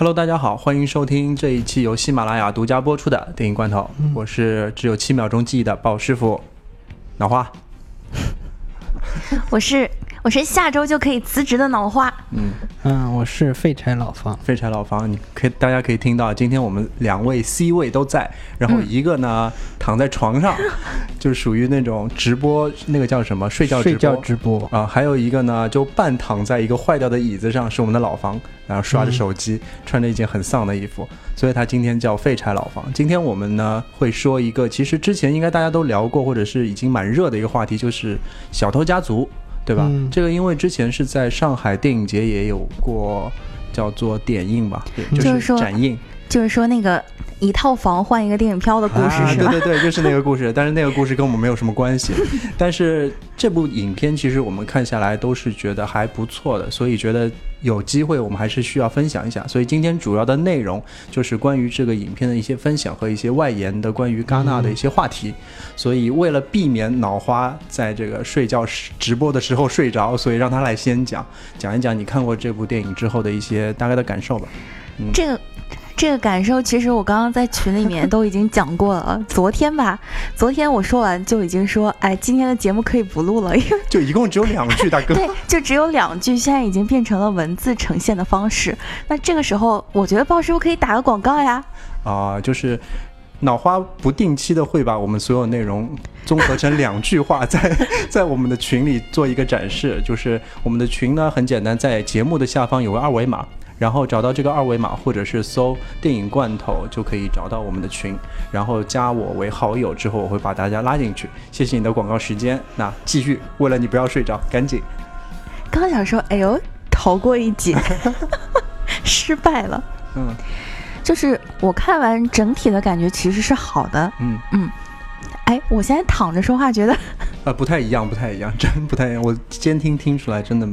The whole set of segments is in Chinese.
Hello，大家好，欢迎收听这一期由喜马拉雅独家播出的电影罐头。我是只有七秒钟记忆的鲍师傅，脑花。我是我是下周就可以辞职的脑花。嗯，嗯，我是废柴老方。废柴老方，你可以大家可以听到，今天我们两位 C 位都在，然后一个呢、躺在床上，就是属于那种直播那个叫什么睡觉直睡觉播直播，啊，还有一个呢就半躺在一个坏掉的椅子上，是我们的老房，然后刷着手机，穿着一件很丧的衣服，所以他今天叫废柴老房。今天我们呢会说一个，其实之前应该大家都聊过，或者是已经蛮热的一个话题，就是小偷家族，对吧？嗯这个因为之前是在上海电影节也有过。叫做点映吧，对，就是展映就是说那个一套房换一个电影票的故事、啊，是吧？对对对，就是那个故事，但是那个故事跟我们没有什么关系。但是这部影片其实我们看下来都是觉得还不错的，所以觉得有机会我们还是需要分享一下。所以今天主要的内容就是关于这个影片的一些分享和一些外延的关于戛纳的一些话题。所以为了避免脑花在这个睡觉时直播的时候睡着，所以让他来先讲讲一讲你看过这部电影之后的一些大概的感受吧。嗯这个这个感受，其实我刚刚在群里面都已经讲过了。昨天吧，昨天我说完就已经说，哎，今天的节目可以不录了，因为就一共只有两句，大哥。对，就只有两句，现在已经变成了文字呈现的方式。那这个时候，我觉得鲍师傅可以打个广告呀。啊、就是脑花不定期的会把我们所有内容综合成两句话在，在我们的群里做一个展示。就是我们的群呢很简单，在节目的下方有个二维码，然后找到这个二维码，或者是搜“电影罐头”就可以找到我们的群，然后加我为好友之后，我会把大家拉进去。谢谢你的广告时间。那继续，为了你不要睡着，赶紧。刚想说，哎呦，逃过一劫，失败了。嗯就是我看完整体的感觉其实是好的。嗯嗯，哎，我现在躺着说话，觉得呃，不太一样，不太一样，真不太一样。我监听听出来，真的，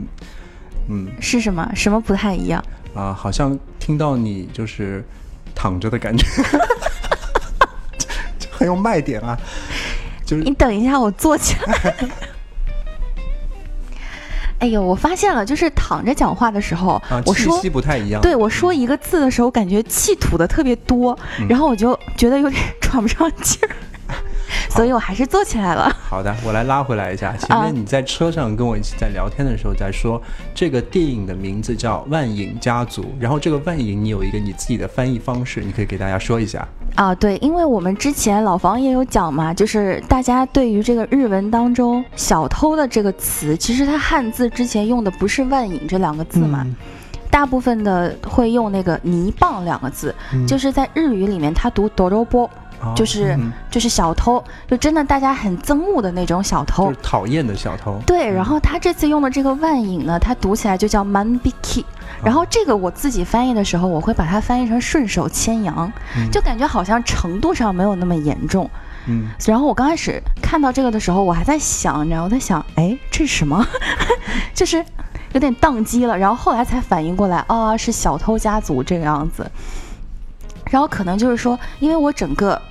嗯。是什么？什么不太一样？啊，好像听到你就是躺着的感觉，这 很有卖点啊。就是你等一下，我坐起来。哎呦，我发现了，就是躺着讲话的时候，啊，我说气息不太一样。对我说一个字的时候，感觉气吐的特别多，嗯然后我就觉得有点喘不上气儿，所以我还是坐起来了。好的，我来拉回来一下。前啊面你在车上跟我一起在聊天的时候，在说这个电影的名字叫《万影家族》，然后这个万影你有一个你自己的翻译方式，你可以给大家说一下。啊，对，因为我们之前老房也有讲嘛，就是大家对于这个日文当中“小偷”的这个词，其实它汉字之前用的不是“万影”这两个字嘛，嗯大部分的会用那个“泥棒”两个字，嗯就是在日语里面它读“哆就是嗯就是小偷，就真的大家很憎恶的那种小偷就是。讨厌的小偷。对，然后他这次用的这个万影呢，它读起来就叫 manbiki，然后这个我自己翻译的时候，我会把它翻译成顺手牵羊，嗯就感觉好像程度上没有那么严重。嗯，然后我刚开始看到这个的时候，我还在想，你知道，我在想，哎，这是什么？就是有点宕机了。然后后来才反应过来，啊、是小偷家族这个样子。然后可能就是说，因为我整个，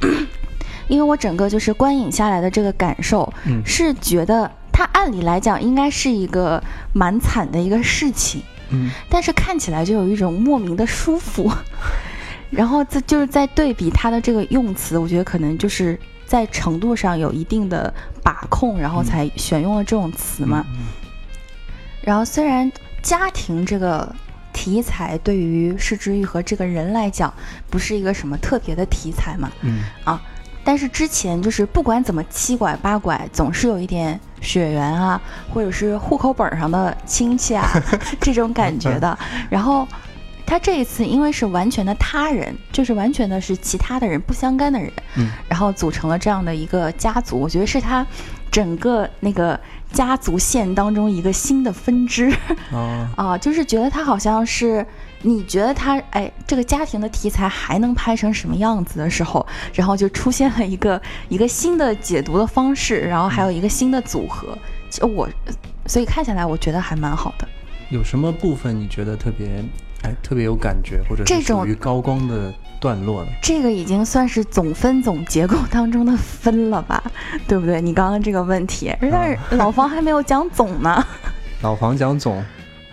因为我整个就是观影下来的这个感受，嗯是觉得它按理来讲应该是一个蛮惨的一个事情，嗯但是看起来就有一种莫名的舒服。然后这就是在对比它的这个用词，我觉得可能就是在程度上有一定的把控，然后才选用了这种词嘛。嗯然后虽然家庭这个题材对于施之玉和这个人来讲不是一个什么特别的题材嘛，嗯。啊但是之前就是不管怎么七拐八拐，总是有一点血缘啊，或者是户口本上的亲戚啊 这种感觉的。然后他这一次因为是完全的他人，就是完全的是其他的人不相干的人，嗯。然后组成了这样的一个家族，我觉得是他整个那个家族线当中一个新的分支。啊 啊，就是觉得他好像是你觉得他哎，这个家庭的题材还能拍成什么样子的时候，然后就出现了一个一个新的解读的方式，然后还有一个新的组合。我，所以看下来我觉得还蛮好的。有什么部分你觉得特别哎特别有感觉，或者是这种属于高光的段落呢？这个已经算是总分总结构当中的分了吧，对不对？你刚刚这个问题，但是老房还没有讲总呢。老房讲总，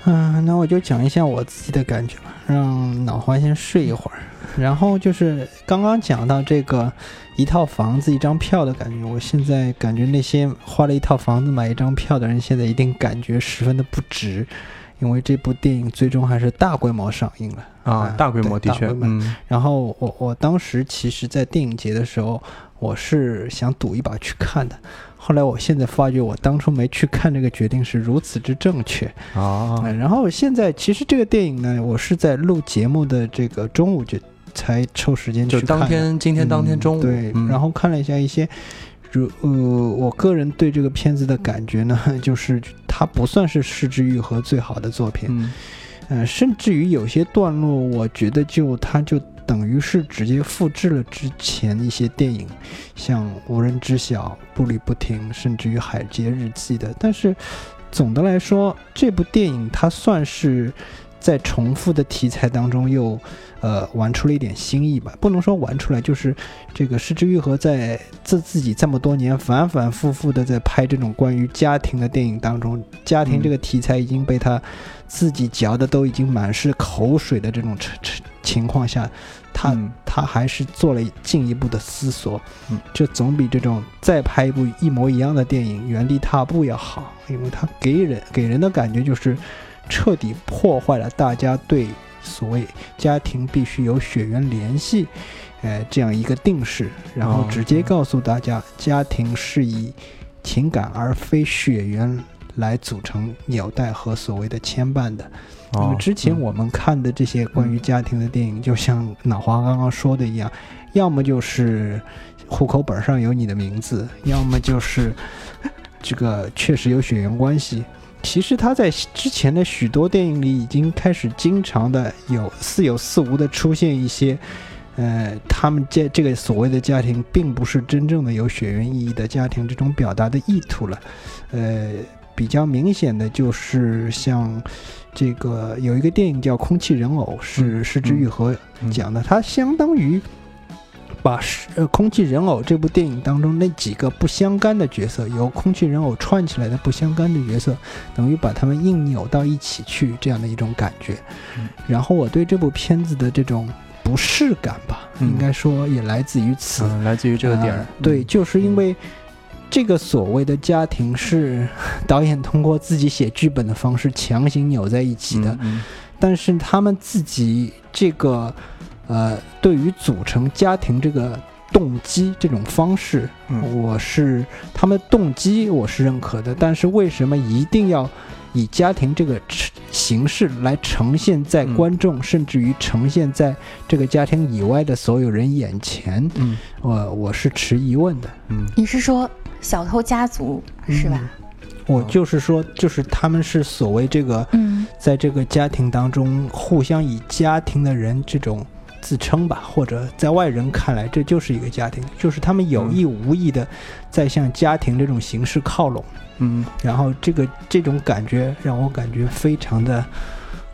嗯，那我就讲一下我自己的感觉吧，让老黄先睡一会儿。然后就是刚刚讲到这个一套房子一张票的感觉，我现在感觉那些花了一套房子买一张票的人，现在一定感觉十分的不值，因为这部电影最终还是大规模上映了啊，大规模的确，嗯。然后我我当时其实，在电影节的时候，我是想赌一把去看的。后来，我现在发觉，我当初没去看这个决定是如此之正确啊。然后现在，其实这个电影呢，我是在录节目的这个中午就才抽时间去看。就当天，今天当天中午。对，然后看了一下一些，如呃，我个人对这个片子的感觉呢，就是它不算是失之愈合最好的作品。嗯。呃，甚至于有些段落，我觉得就它就。等于是直接复制了之前一些电影，像《无人知晓》《步履不停》，甚至于《海街日记》的。但是，总的来说，这部电影它算是在重复的题材当中又呃玩出了一点新意吧。不能说玩出来，就是这个失之愈合在自自己这么多年反反复复的在拍这种关于家庭的电影当中，家庭这个题材已经被他自己嚼的都已经满是口水的这种。情况下，他他还是做了进一步的思索，嗯，这总比这种再拍一部一模一样的电影原地踏步要好，因为他给人给人的感觉就是彻底破坏了大家对所谓家庭必须有血缘联系，呃，这样一个定式，然后直接告诉大家，家庭是以情感而非血缘来组成纽带和所谓的牵绊的。那么之前我们看的这些关于家庭的电影，就像脑花刚刚说的一样，要么就是户口本上有你的名字，要么就是这个确实有血缘关系。其实他在之前的许多电影里已经开始经常的有似有似无的出现一些，呃，他们这这个所谓的家庭并不是真正的有血缘意义的家庭这种表达的意图了，呃。比较明显的就是像这个有一个电影叫《空气人偶》，是失之愈合讲的，它相当于把呃《空气人偶》这部电影当中那几个不相干的角色，由空气人偶串起来的不相干的角色，等于把他们硬扭到一起去，这样的一种感觉。然后我对这部片子的这种不适感吧，应该说也来自于此，来自于这个点儿。对，就是因为。这个所谓的家庭是 导演通过自己写剧本的方式强行扭在一起的，但是他们自己这个呃，对于组成家庭这个动机这种方式，我是他们动机我是认可的，但是为什么一定要以家庭这个形式来呈现在观众，甚至于呈现在这个家庭以外的所有人眼前？嗯，我我是持疑问的。嗯，你是说？小偷家族是吧？我就是说，就是他们是所谓这个，在这个家庭当中互相以家庭的人这种自称吧，或者在外人看来这就是一个家庭，就是他们有意无意的在向家庭这种形式靠拢。嗯，然后这个这种感觉让我感觉非常的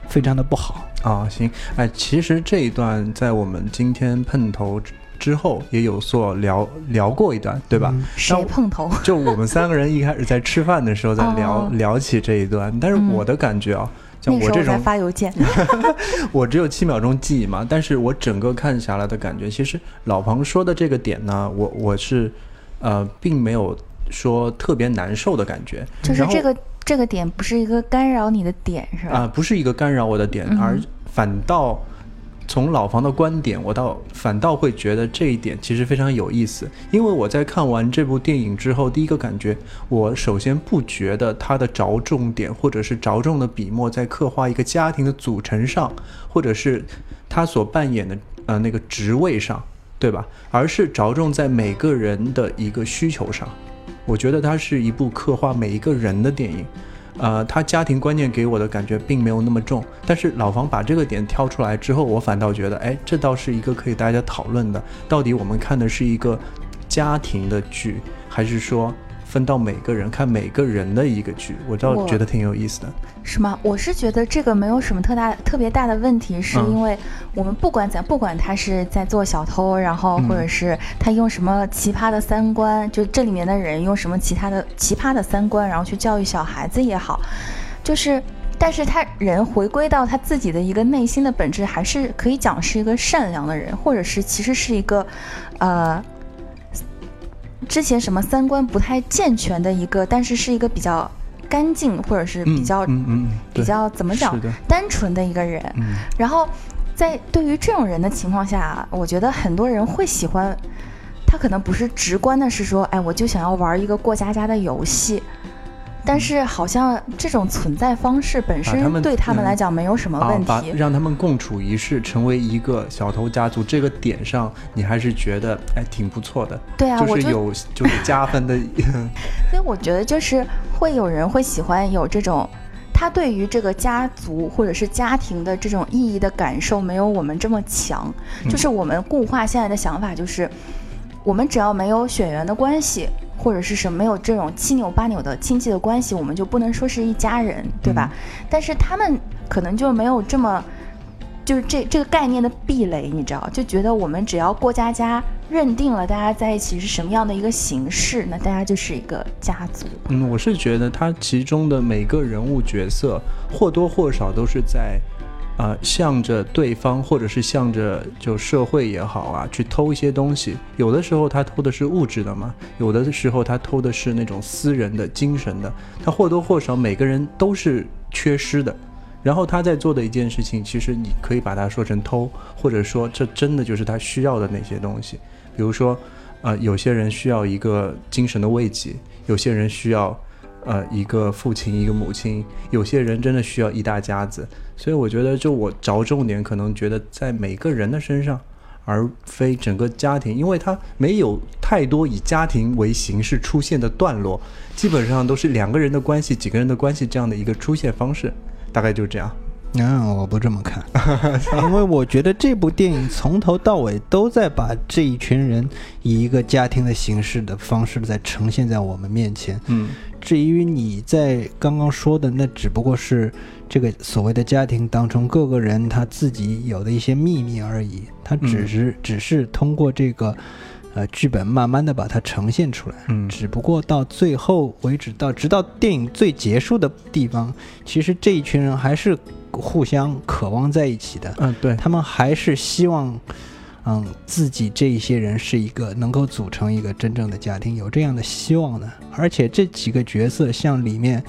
非常的不好啊。行，哎，其实这一段在我们今天碰头。之后也有所聊聊过一段，对吧？谁碰头？就我们三个人一开始在吃饭的时候在聊 聊起这一段，但是我的感觉啊，像我这种发邮件，我只有七秒钟记忆嘛，但是我整个看下来的感觉，其实老庞说的这个点呢，我我是呃，并没有说特别难受的感觉，就是这个这个点不是一个干扰你的点，是吧？啊，不是一个干扰我的点，而反倒。从老房的观点，我倒反倒会觉得这一点其实非常有意思，因为我在看完这部电影之后，第一个感觉，我首先不觉得它的着重点或者是着重的笔墨在刻画一个家庭的组成上，或者是他所扮演的呃那个职位上，对吧？而是着重在每个人的一个需求上，我觉得它是一部刻画每一个人的电影。呃，他家庭观念给我的感觉并没有那么重，但是老房把这个点挑出来之后，我反倒觉得，哎，这倒是一个可以大家讨论的。到底我们看的是一个家庭的剧，还是说？分到每个人看每个人的一个剧，我倒觉得挺有意思的。是吗？我是觉得这个没有什么特大特别大的问题，是因为我们不管怎不管他是在做小偷，然后或者是他用什么奇葩的三观，就这里面的人用什么其他的奇葩的三观，然后去教育小孩子也好，就是但是他人回归到他自己的一个内心的本质，还是可以讲是一个善良的人，或者是其实是一个，呃，之前什么三观不太健全的一个，但是是一个比较干净或者是比较、嗯嗯，比较怎么讲，单纯的一个人。嗯然后在对于这种人的情况下，我觉得很多人会喜欢。他可能不是直观的是说，哎，我就想要玩一个过家家的游戏，但是好像这种存在方式本身对他们嗯。来讲没有什么啊问，把题。让他们共处一室，成为一个小偷家族，这个点上，你还是觉得哎挺不错的，对啊，是就有就是加分的，所以我觉得就是会有人会喜欢有这种，他对于这个家族或者是家庭的这种意义的感受没有我们这么强。就是我们固化现在的想法就是，我们只要没有血缘的关系，或者是什么没有这种七扭八扭的亲戚的关系，我们就不能说是一家人，对吧？但是他们可能就没有这么。就是这这个概念的壁垒，你知道，就觉得我们只要过家家认定了大家在一起是什么样的一个形式，那大家就是一个家族。嗯，我是觉得他其中的每个人物角色或多或少都是在，呃，向着对方或者是向着就社会也好啊，去偷一些东西。有的时候他偷的是物质的嘛，有的时候他偷的是那种私人的、精神的。他或多或少每个人都是缺失的。然后他在做的一件事情，其实你可以把它说成偷，或者说这真的就是他需要的那些东西。比如说，呃，有些人需要一个精神的慰藉，有些人需要，呃，一个父亲一个母亲，有些人真的需要一大家子。所以我觉得，就我着重点，可能觉得在每个人的身上，而非整个家庭，因为他没有太多以家庭为形式出现的段落，基本上都是两个人的关系、几个人的关系这样的一个出现方式，大概就这样。嗯，我不这么看，因为我觉得这部电影从头到尾都在把这一群人以一个家庭的形式的方式在呈现在我们面前。嗯至于你在刚刚说的，那只不过是这个所谓的家庭当中各个人他自己有的一些秘密而已，他只嗯。是、只是通过这个呃剧本慢慢的把它呈现出来。嗯。只不过到最后为止，到直到电影最结束的地方，其实这一群人还是互相渴望在一起的，嗯，对，他们还是希望，嗯，自己这一些人是一个能够组成一个真正的家庭，有这样的希望呢。而且这几个角色，像里面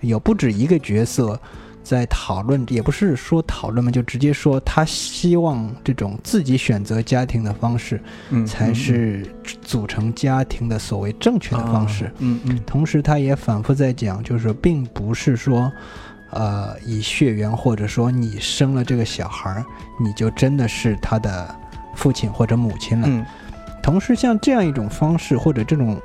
有不止一个角色在讨论，也不是说讨论嘛，就直接说他希望这种自己选择家庭的方式，嗯才是组成家庭的所谓正确的方式。啊嗯嗯同时，他也反复在讲，就是并不是说，呃，以血缘或者说你生了这个小孩儿，你就真的是他的父亲或者母亲了。嗯同时，像这样一种方式或者这种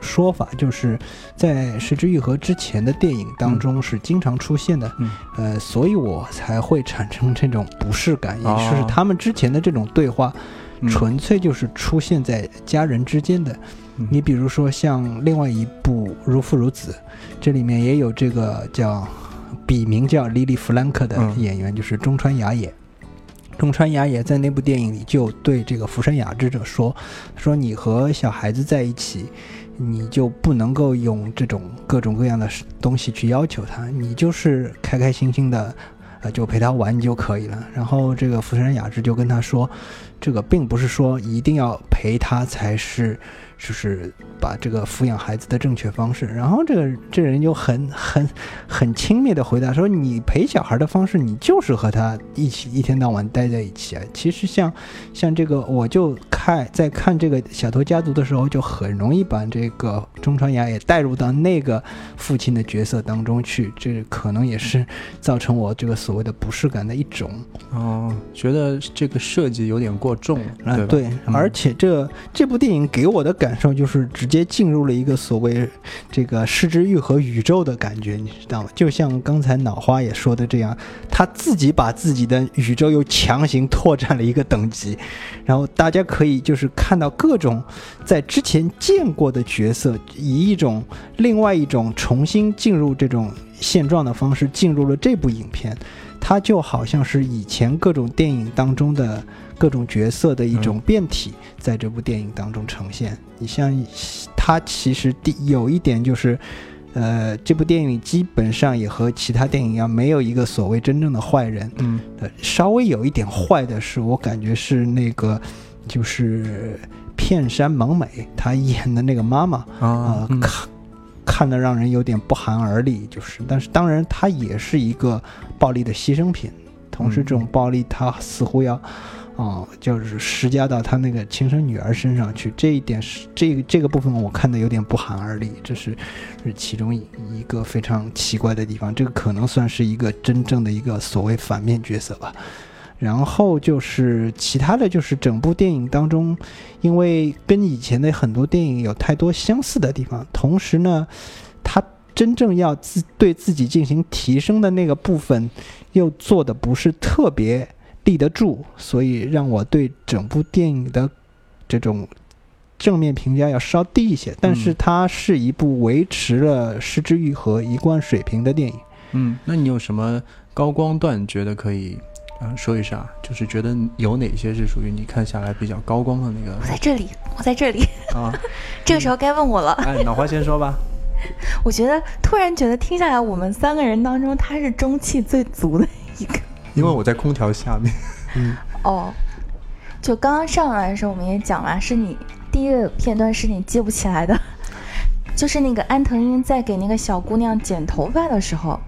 说法，就是在《失之愈合》之前的电影当中是经常出现的。嗯呃，所以我才会产生这种不适感，也就是哦他们之前的这种对话，嗯纯粹就是出现在家人之间的。嗯你比如说像另外一部《如父如子》，这里面也有这个叫笔名叫莉莉·弗兰克的嗯演员，就是中川雅也。中川雅也在那部电影里就对这个福山雅治者说：“说你和小孩子在一起，你就不能够用这种各种各样的东西去要求他，你就是开开心心的，呃，就陪他玩就可以了。”然后这个福山雅治就跟他说：“这个并不是说一定要陪他才是，就是把这个抚养孩子的正确方式。”然后这个这人就很很很轻蔑的回答说：“你陪小孩的方式，你就是和他一起一天到晚待在一起啊。其实像像这个，我就看在看这个小偷家族的时候，就很容易把这个中川雅也带入到那个父亲的角色当中去，这可能也是造成我这个所谓的不适感的一种。哦，觉得这个设计有点过重了，啊，对？而且这这部电影给我的感受就是直接进入了一个所谓这个失之愈合宇宙的感觉，你知道吗？就像刚才脑花也说的这样，他自己把自己的宇宙又强行拓展了一个等级，然后大家可以就是看到各种在之前见过的角色，以一种另外一种重新进入这种现状的方式进入了这部影片。它就好像是以前各种电影当中的各种角色的一种变体，在这部电影当中呈现。你像他其实第有一点就是，呃，这部电影基本上也和其他电影一样，没有一个所谓真正的坏人。嗯呃，稍微有一点坏的是，我感觉是那个就是片山萌美她演的那个妈妈。啊看看得让人有点不寒而栗，就是，但是当然，她也是一个暴力的牺牲品。同时，嗯这种暴力它似乎要，哦、就是施加到他那个亲生女儿身上去。这一点是这个这个部分，我看的有点不寒而栗，这是是其中一一个非常奇怪的地方。这个可能算是一个真正的一个所谓反面角色吧。然后就是其他的就是整部电影当中，因为跟以前的很多电影有太多相似的地方，同时呢，他真正要自对自己进行提升的那个部分，又做的不是特别立得住，所以让我对整部电影的这种正面评价要稍低一些。但是嗯它是一部维持了失之愈合一贯水平的电影。嗯，那你有什么高光段觉得可以啊、呃说一下？就是觉得有哪些是属于你看下来比较高光的那个我在这里，我在这里，啊？这个时候该问我了。哎，脑花先说吧。我觉得突然觉得听下来，我们三个人当中，他是中气最足的一个。因为我在空调下面。嗯，哦，就刚刚上来的时候，我们也讲了，是你第一个片段是你记不起来的，就是那个安藤英在给那个小姑娘剪头发的时候，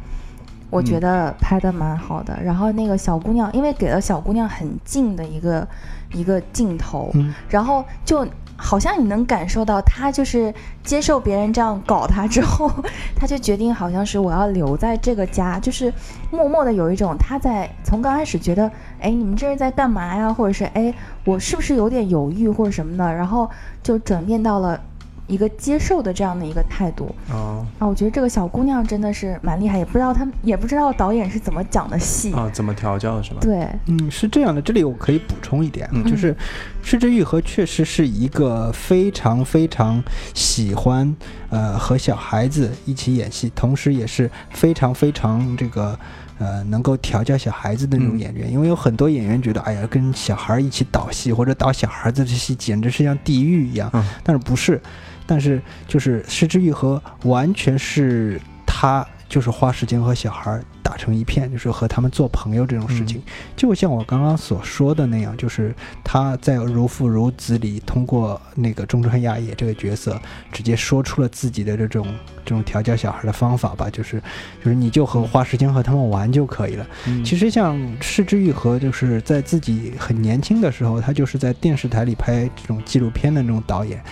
我觉得拍的蛮好的。然后那个小姑娘，因为给了小姑娘很近的一个一个镜头，嗯然后就好像你能感受到他就是接受别人这样搞他之后，他就决定好像是我要留在这个家，就是默默的有一种他在从刚开始觉得，哎，你们这是在干嘛呀？或者是哎，我是不是有点犹豫或者什么的，然后就转变到了一个接受的这样的一个态度。哦啊，我觉得这个小姑娘真的是蛮厉害，也不知道他们也不知道导演是怎么讲的戏。啊，怎么调教是吧？对，嗯，是这样的，这里我可以补充一点就是失之愈合确实是一个非常非常喜欢呃和小孩子一起演戏，同时也是非常非常这个。呃，能够调教小孩子的那种嗯演员，因为有很多演员觉得，哎呀，跟小孩一起导戏或者导小孩子的戏，简直是像地狱一样。嗯但是不是，但是就是失之愈合，完全是他就是花时间和小孩打成一片，就是和他们做朋友这种事情。就像我刚刚所说的那样，就是他在《如父如子》里通过那个中川雅也这个角色，直接说出了自己的这种这种调教小孩的方法吧，就是就是你就和花时间和他们玩就可以了。嗯其实像失之愈合，就是在自己很年轻的时候，他就是在电视台里拍这种纪录片的那种导演。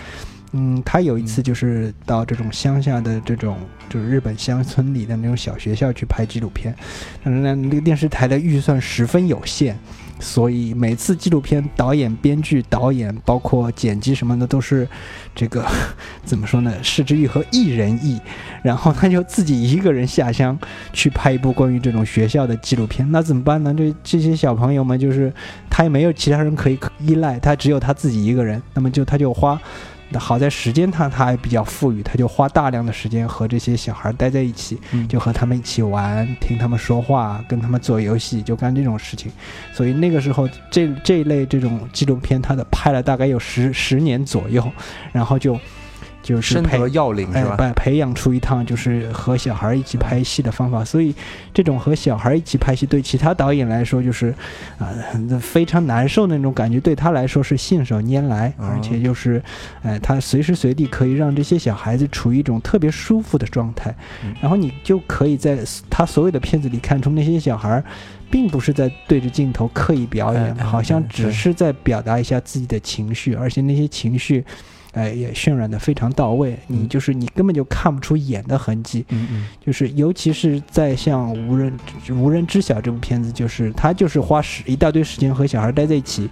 嗯，他有一次就是到这种乡下的这种就是日本乡村里的那种小学校去拍纪录片，但是呢，那个电视台的预算十分有限，所以每次纪录片导演、编剧、导演包括剪辑什么的都是这个 怎么说呢？失之愈合一人意，然后他就自己一个人下乡去拍一部关于这种学校的纪录片，那怎么办呢？这这些小朋友们就是他也没有其他人可以依赖，他只有他自己一个人，那么就他就花。那好在时间他他还比较富裕，他就花大量的时间和这些小孩待在一起，嗯就和他们一起玩，听他们说话，跟他们做游戏，就干这种事情。所以那个时候，这这一类这种纪录片，他的拍了大概有十十年左右，然后就就是培深得要领哎是吧？培培养出一趟就是和小孩一起拍戏的方法。所以这种和小孩一起拍戏，对其他导演来说就是啊、呃非常难受的那种感觉，对他来说是信手拈来，哦而且就是哎、他随时随地可以让这些小孩子处于一种特别舒服的状态，嗯然后你就可以在他所有的片子里看出那些小孩儿。并不是在对着镜头刻意表演，好像只是在表达一下自己的情绪，而且那些情绪，哎，也渲染的非常到位。你嗯。就是你根本就看不出演的痕迹，嗯嗯。就是尤其是在像无人无人知晓这部片子，就是他就是花时一大堆时间和小孩待在一起，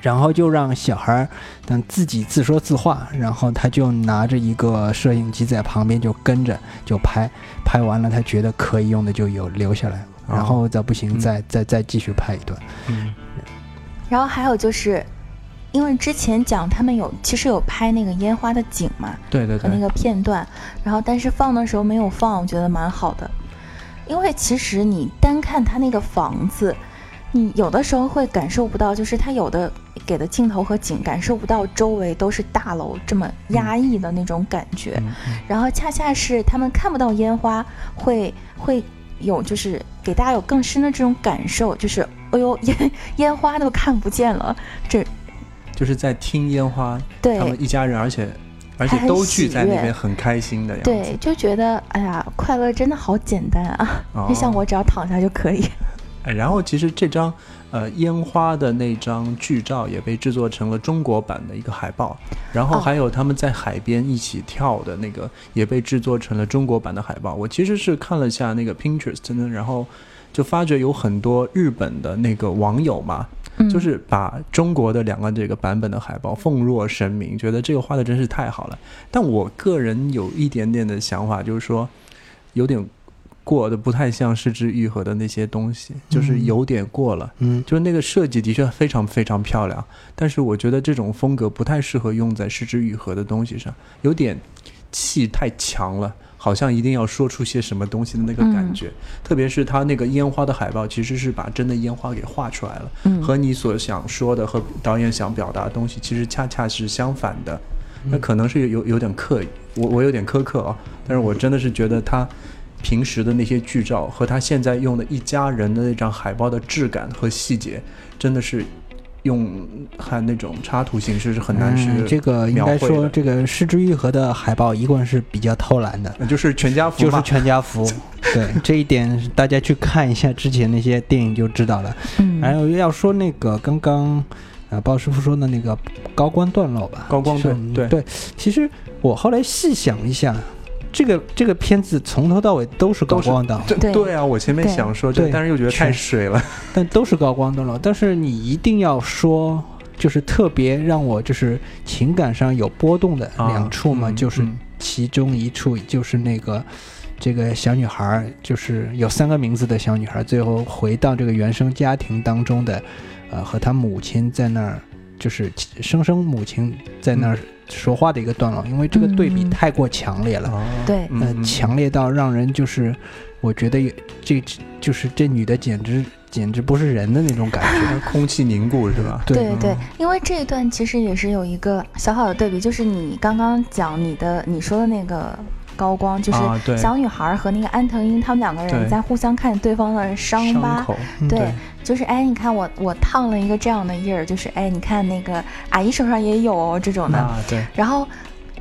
然后就让小孩等自己自说自话，然后他就拿着一个摄影机在旁边就跟着就拍，拍完了他觉得可以用的就有留下来，然后再不行嗯。再再再继续拍一段。嗯。然后还有就是，因为之前讲他们有其实有拍那个烟花的景嘛，对对对，和那个片段，然后但是放的时候没有放，我觉得蛮好的。因为其实你单看他那个房子，你有的时候会感受不到，就是他有的给的镜头和景感受不到周围都是大楼这么压抑的那种感觉，然后恰恰是他们看不到烟花，会会有就是给大家有更深的这种感受，就是哎呦烟 烟花都看不见了，这就是在听烟花，对他们一家人，而且而且都聚在那边，很开心的样子。对，就觉得哎呀，快乐真的好简单啊！哦就像我只要躺下就可以。哎然后其实这张呃烟花的那张剧照也被制作成了中国版的一个海报，然后哦还有他们在海边一起跳的那个也被制作成了中国版的海报。我其实是看了下那个 Pinterest 呢，然后就发觉有很多日本的那个网友嘛，嗯，就是把中国的两个这个版本的海报奉若神明，觉得这个画的真是太好了。但我个人有一点点的想法，就是说有点过的不太像失之愈合的那些东西，就是嗯有点过了。嗯就是那个设计的确非常非常漂亮，但是我觉得这种风格不太适合用在失之愈合的东西上，有点气太强了，好像一定要说出些什么东西的那个感觉。特别是他那个烟花的海报，其实是把真的烟花给画出来了，嗯和你所想说的和导演想表达的东西，其实恰恰是相反的。嗯那可能是有有点刻意，我我有点苛刻啊，但是我真的是觉得他平时的那些剧照和他现在用的一家人的那张海报的质感和细节，真的是用看那种插图形式是很难去、嗯这个应该说，这个失之愈合的海报一贯是比较偷懒的，就是全家福就是。全家福。对这一点，大家去看一下之前那些电影就知道了。嗯，还有要说那个刚刚，啊，鲍师傅说的那个高光段落吧，高光就是对对其实我后来细想一下，这个这个片子从头到尾都是高光档，这对对啊，我前面想说但是又觉得太水了。但都是高光段落。但是你一定要说，就是特别让我就是情感上有波动的啊两处嘛，嗯就是嗯其中一处就是那个。这个小女孩儿就是有三个名字的小女孩儿，最后回到这个原生家庭当中的，呃，和她母亲在那儿，就是生生母亲在那儿说话的一个段落，因为这个对比嗯太过强烈了。哦对呃，嗯嗯强烈到让人就是，我觉得也这就是这女的简直简直不是人的那种感觉。空气凝固是吧？对对对，因为这一段其实也是有一个小小的对比，就是你刚刚讲你的你说的那个高光，就是小女孩和那个安藤英他们两个人在互相看对方的伤疤，对，就是哎，你看我我烫了一个这样的印儿，就是哎，你看那个阿姨手上也有哦这种的，啊，对，然后。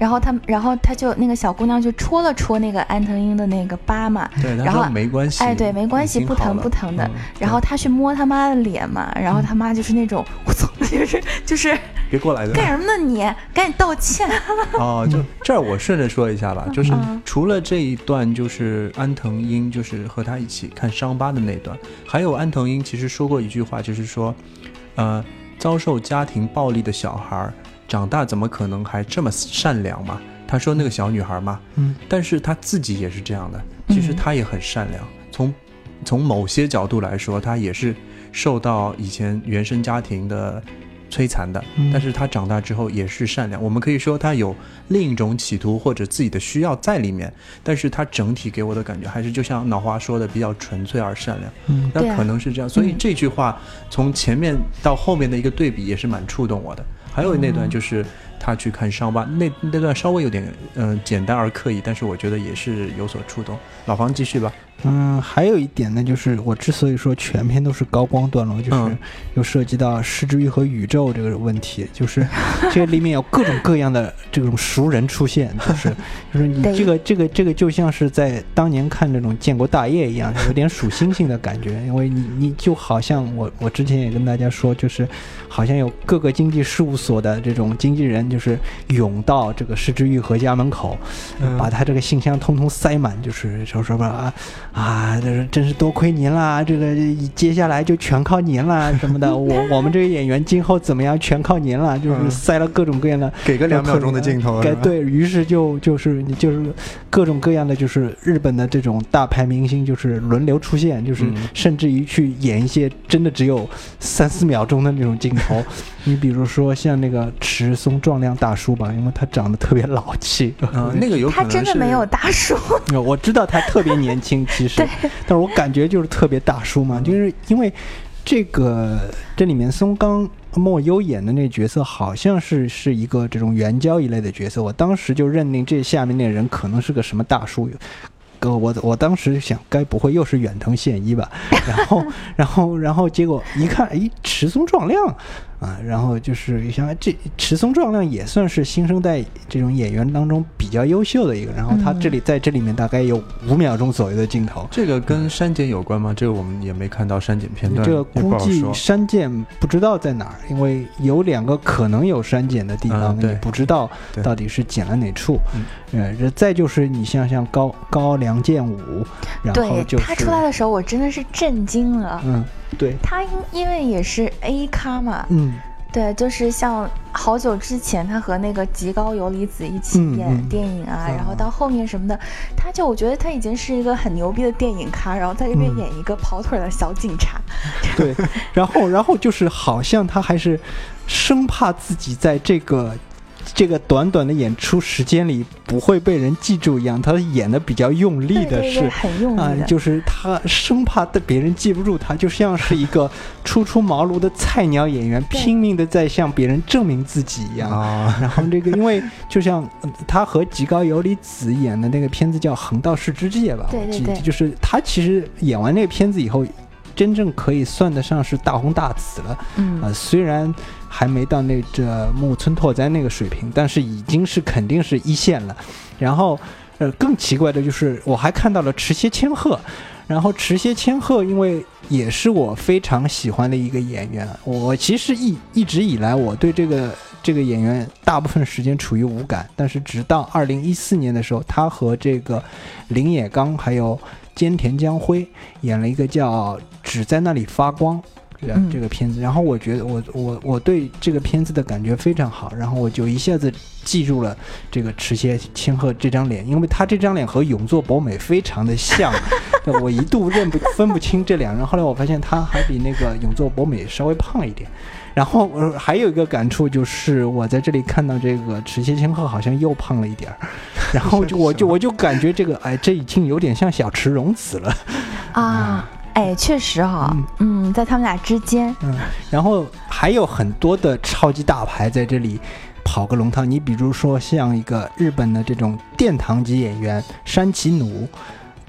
然后他，然后他就那个小姑娘就戳了戳那个安藤英的那个疤嘛，对，他然后说没关系，哎对没关系不疼不疼的嗯然后他去摸他妈的脸嘛，然后他妈就是那种，我操，就是就是别过来的干什么呢你？赶紧道歉。哦，就这儿我顺着说一下吧，就是嗯除了这一段，就是安藤英就是和他一起看伤疤的那段，还有安藤英其实说过一句话，就是说，呃，遭受家庭暴力的小孩儿长大怎么可能还这么善良嘛？他说那个小女孩嘛，嗯，但是他自己也是这样的，其实嗯他也很善良。从从某些角度来说，他也是受到以前原生家庭的摧残的，嗯但是他长大之后也是善良。我们可以说他有另一种企图或者自己的需要在里面，但是他整体给我的感觉还是就像脑花说的，比较纯粹而善良。嗯那可能是这样，所以嗯这句话从前面到后面的一个对比也是蛮触动我的。还有那段嗯就是他去看伤疤，那那段稍微有点嗯、呃简单而刻意，但是我觉得也是有所触动。老房继续吧。嗯，还有一点呢，就是我之所以说全篇都是高光段落，就是嗯。又涉及到失之欲和宇宙这个问题，就是 这里面有各种各样的这种熟人出现，就是 就是你这个这个这个就像是在当年看那种建国大业一样，有点数星星的感觉，因为你你就好像我我之前也跟大家说，就是好像有各个经济事务所的这种经纪人，就是涌到这个失之愈合家门口，嗯把他这个信箱通通塞满，就是说什么啊啊，这是真是多亏您啦，这个接下来就全靠您啦 什么的，我我们这个演员今后怎么样全靠您了，就是嗯塞了各种各样的。给个两秒钟的镜头，给，对于是就就是就是各种各样的就是日本的这种大牌明星就是轮流出现，就是嗯甚至于去演一些真的只有三四秒钟的那种镜头。你比如说像那个迟松壮亮大叔吧，因为他长得特别老气，嗯，那个有可他真的没有大叔，我知道他特别年轻，其实，但是我感觉就是特别大叔嘛，就是因为这个这里面松冈莫优演的那角色好像是是一个这种援交一类的角色，我当时就认定这下面那人可能是个什么大叔。哥，我我当时想，该不会又是远藤宪一吧？然后，然后，然后，结果一看，哎，池松壮亮啊！然后就是想，这池松壮亮也算是新生代这种演员当中比较优秀的一个。然后他这里在这里面大概有五秒钟左右的镜头。这个跟删减有关吗？这个我们也没看到删减片段。这个估计删减不知道在哪儿，因为有两个可能有删减的地方，你不知道到底是剪了哪处。呃，再就是你像像高高梁健武，然后就他出来的时候，我真的是震惊了。嗯，对，他因因为也是 A 咖嘛，嗯，对，就是像好久之前他和那个极高游离子一起演电影啊，然后到后面什么的，他就我觉得他已经是一个很牛逼的电影咖，然后在这边演一个跑腿的小警察。对，然后然后就是好像他还是生怕自己在这个。这个短短的演出时间里不会被人记住一样，他演的比较用力的是啊，就是他生怕的别人记不住他，就像是一个初出茅庐的菜鸟演员，拼命的在向别人证明自己一样。然后这个，因为就像他和吉高由里子演的那个片子叫《横道世之介》吧，对对对，就是他其实演完那个片子以后。真正可以算得上是大红大紫了，嗯啊，虽然还没到那这木村拓哉那个水平，但是已经是肯定是一线了。然后，呃，更奇怪的就是我还看到了池歇千鹤，然后池歇千鹤因为也是我非常喜欢的一个演员，我其实一一直以来我对这个这个演员大部分时间处于无感，但是直到二零一四年的时候，他和这个林野刚还有。菅田将晖演了一个叫《只在那里发光》这个片子，然后我觉得我我我对这个片子的感觉非常好，然后我就一下子记住了这个池歇千鹤这张脸，因为他这张脸和永作博美非常的像，我一度认不分不清这两人，后来我发现他还比那个永作博美稍微胖一点。然后呃，还有一个感触就是，我在这里看到这个池千千鹤好像又胖了一点儿，然后就我就我就感觉这个哎，这已经有点像小池荣子了。啊！哎，确实哈，嗯，在他们俩之间，嗯，然后还有很多的超级大牌在这里跑个龙套，你比如说像一个日本的这种殿堂级演员山崎努。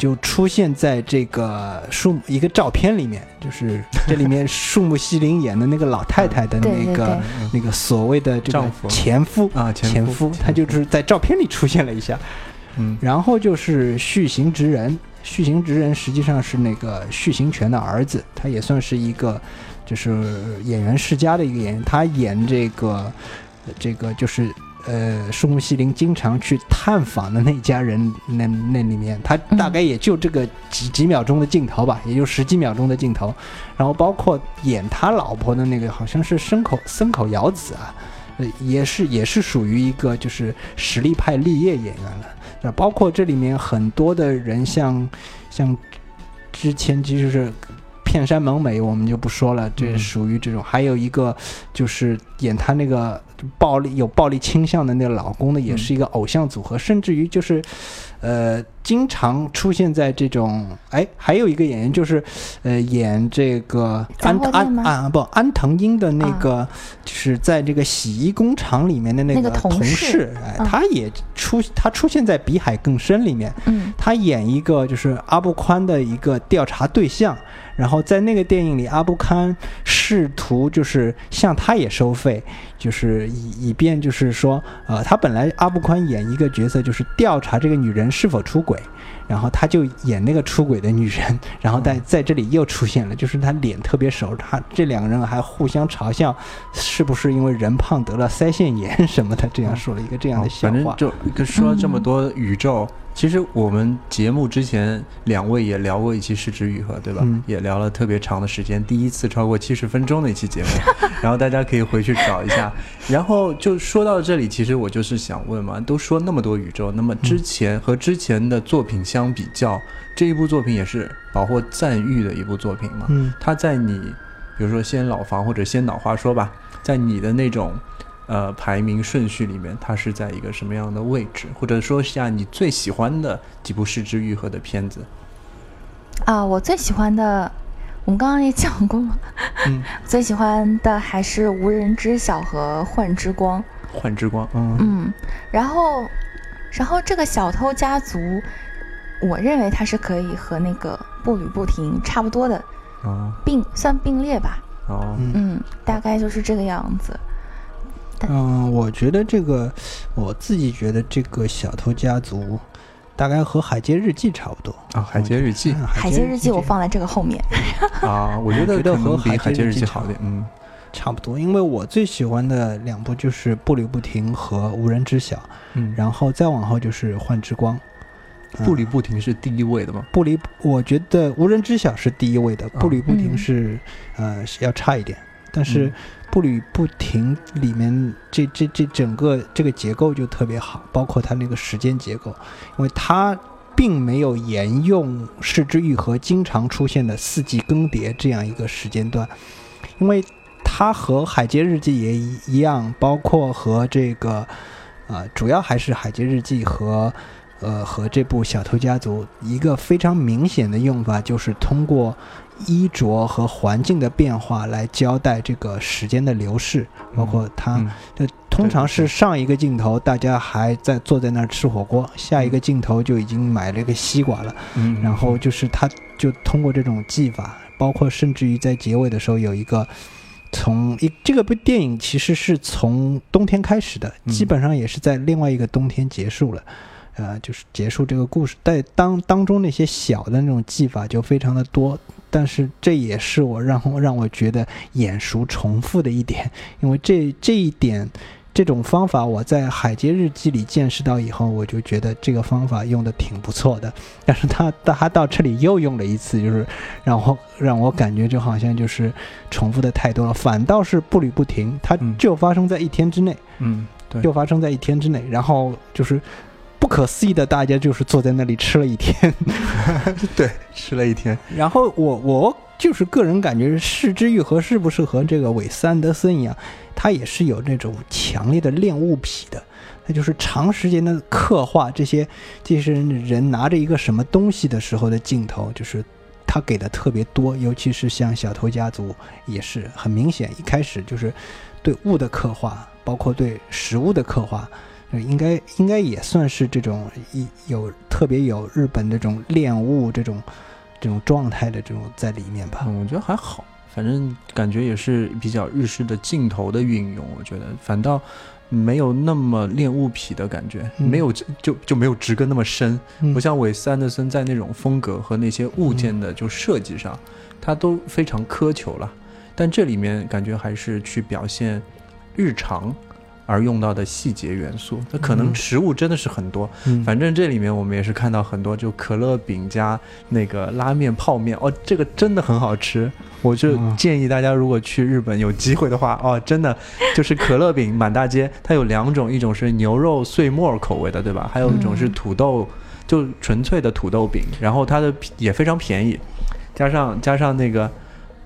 就出现在这个树一个照片里面，就是 这里面树木希林演的那个老太太的那个那个所谓的这个前夫啊前夫，他就是在照片里出现了一下，嗯，然后就是续行直人，续行直人实际上是那个续行权的儿子，他也算是一个就是演员世家的一个演员，他演这个这个就是。呃，树木希林经常去探访的那家人，那那里面，他大概也就这个几几秒钟的镜头吧，也就十几秒钟的镜头。然后包括演他老婆的那个，好像是森口森口遥子啊，呃，也是也是属于一个就是实力派立业演员了。那包括这里面很多的人，像像之前其实是片山萌美，我们就不说了，这属于这种。还有一个就是演他那个。暴力有暴力倾向的那个老公呢，也是一个偶像组合，甚至于就是，呃，经常出现在这种。哎，还有一个演员就是，呃，演这个安安啊不安藤英的那个，就是在这个洗衣工厂里面的那个同事，哎，他也出他出现在《比海更深》里面，嗯，他演一个就是阿布宽的一个调查对象。然后在那个电影里，阿布堪试图就是向他也收费，就是以以便就是说，呃，他本来阿布宽演一个角色就是调查这个女人是否出轨，然后他就演那个出轨的女人，然后在在这里又出现了，就是他脸特别熟，他这两个人还互相嘲笑，是不是因为人胖得了腮腺炎什么的，这样说了一个这样的笑话。反正就说了这么多宇宙。其实我们节目之前两位也聊过一期《失之愈合》，对吧？也聊了特别长的时间，第一次超过七十分钟的一期节目，然后大家可以回去找一下。然后就说到这里，其实我就是想问嘛，都说那么多宇宙，那么之前和之前的作品相比较，这一部作品也是饱获赞誉的一部作品嘛？嗯，它在你，比如说先老房或者先老话说吧，在你的那种。呃，排名顺序里面，它是在一个什么样的位置？或者说下你最喜欢的几部失之愈合的片子？啊，我最喜欢的，我们刚刚也讲过了，嗯，最喜欢的还是无人知晓和幻之光。幻之光，嗯嗯，然后，然后这个小偷家族，我认为它是可以和那个步履不停差不多的哦并算并列吧。哦，嗯嗯，大概就是这个样子。嗯，我觉得这个，我自己觉得这个小偷家族，大概和《海街日记》差不多。啊，海街日记。嗯海街日记我放在这个后面。啊，我觉得觉得和海海街日记好点，嗯。差不多，因为我最喜欢的两部就是《步履不停》和《无人知晓》，嗯，然后再往后就是《幻之光》。嗯步履不停是第一位的吗？步履，我觉得《无人知晓》是第一位的，啊步履不停嗯。是、呃是要差一点，但是嗯步履不停里面这这这整个这个结构就特别好，包括它那个时间结构，因为它并没有沿用失之愈合经常出现的四季更迭这样一个时间段，因为它和《海街日记》也一一样，包括和这个呃主要还是《海街日记》和。呃，和这部《小偷家族》一个非常明显的用法，就是通过衣着和环境的变化来交代这个时间的流逝，包括它嗯。这通常是上一个镜头大家还在坐在那儿吃火锅，下一个镜头就已经买了一个西瓜了，嗯，然后就是他就通过这种技法，包括甚至于在结尾的时候有一个。从一这个部电影其实是从冬天开始的，嗯。基本上也是在另外一个冬天结束了，呃，就是结束这个故事。在当当中那些小的那种技法就非常的多，但是这也是我让我让我觉得眼熟重复的一点，因为这这一点这种方法我在《海街日记》里见识到以后，我就觉得这个方法用的挺不错的。但是他他到这里又用了一次，就是让我让我感觉就好像就是重复的太多了，反倒是步履不停，它嗯就发生在一天之内，嗯，对，就发生在一天之内，然后就是。不可思议的，大家就是坐在那里吃了一天，对，吃了一天，然后我我就是个人感觉，是之愈合是不是和这个韦斯安德森一样，他也是有那种强烈的恋物癖的，他就是长时间的刻画这些这些人拿着一个什么东西的时候的镜头，就是他给的特别多，尤其是像小偷家族也是很明显，一开始就是对物的刻画，包括对食物的刻画。呃应该应该也算是这种一有特别有日本这种恋物这种这种状态的这种在里面吧。嗯，我觉得还好，反正感觉也是比较日式的镜头的运用，我觉得反倒没有那么恋物癖的感觉，嗯没有就就没有直根那么深，嗯不像韦斯安德森在那种风格和那些物件的就设计上，他都非常苛求了，但这里面感觉还是去表现日常。而用到的细节元素，那可能嗯。食物真的是很多，嗯。反正这里面我们也是看到很多，就可乐饼加那个拉面泡面，哦，这个真的很好吃。我就嗯建议大家，如果去日本有机会的话，哦，真的就是可乐饼满大街，它有两种，一种是牛肉碎末口味的，对吧？还有一种是嗯。土豆，就纯粹的土豆饼，然后它的也非常便宜，加上加上那个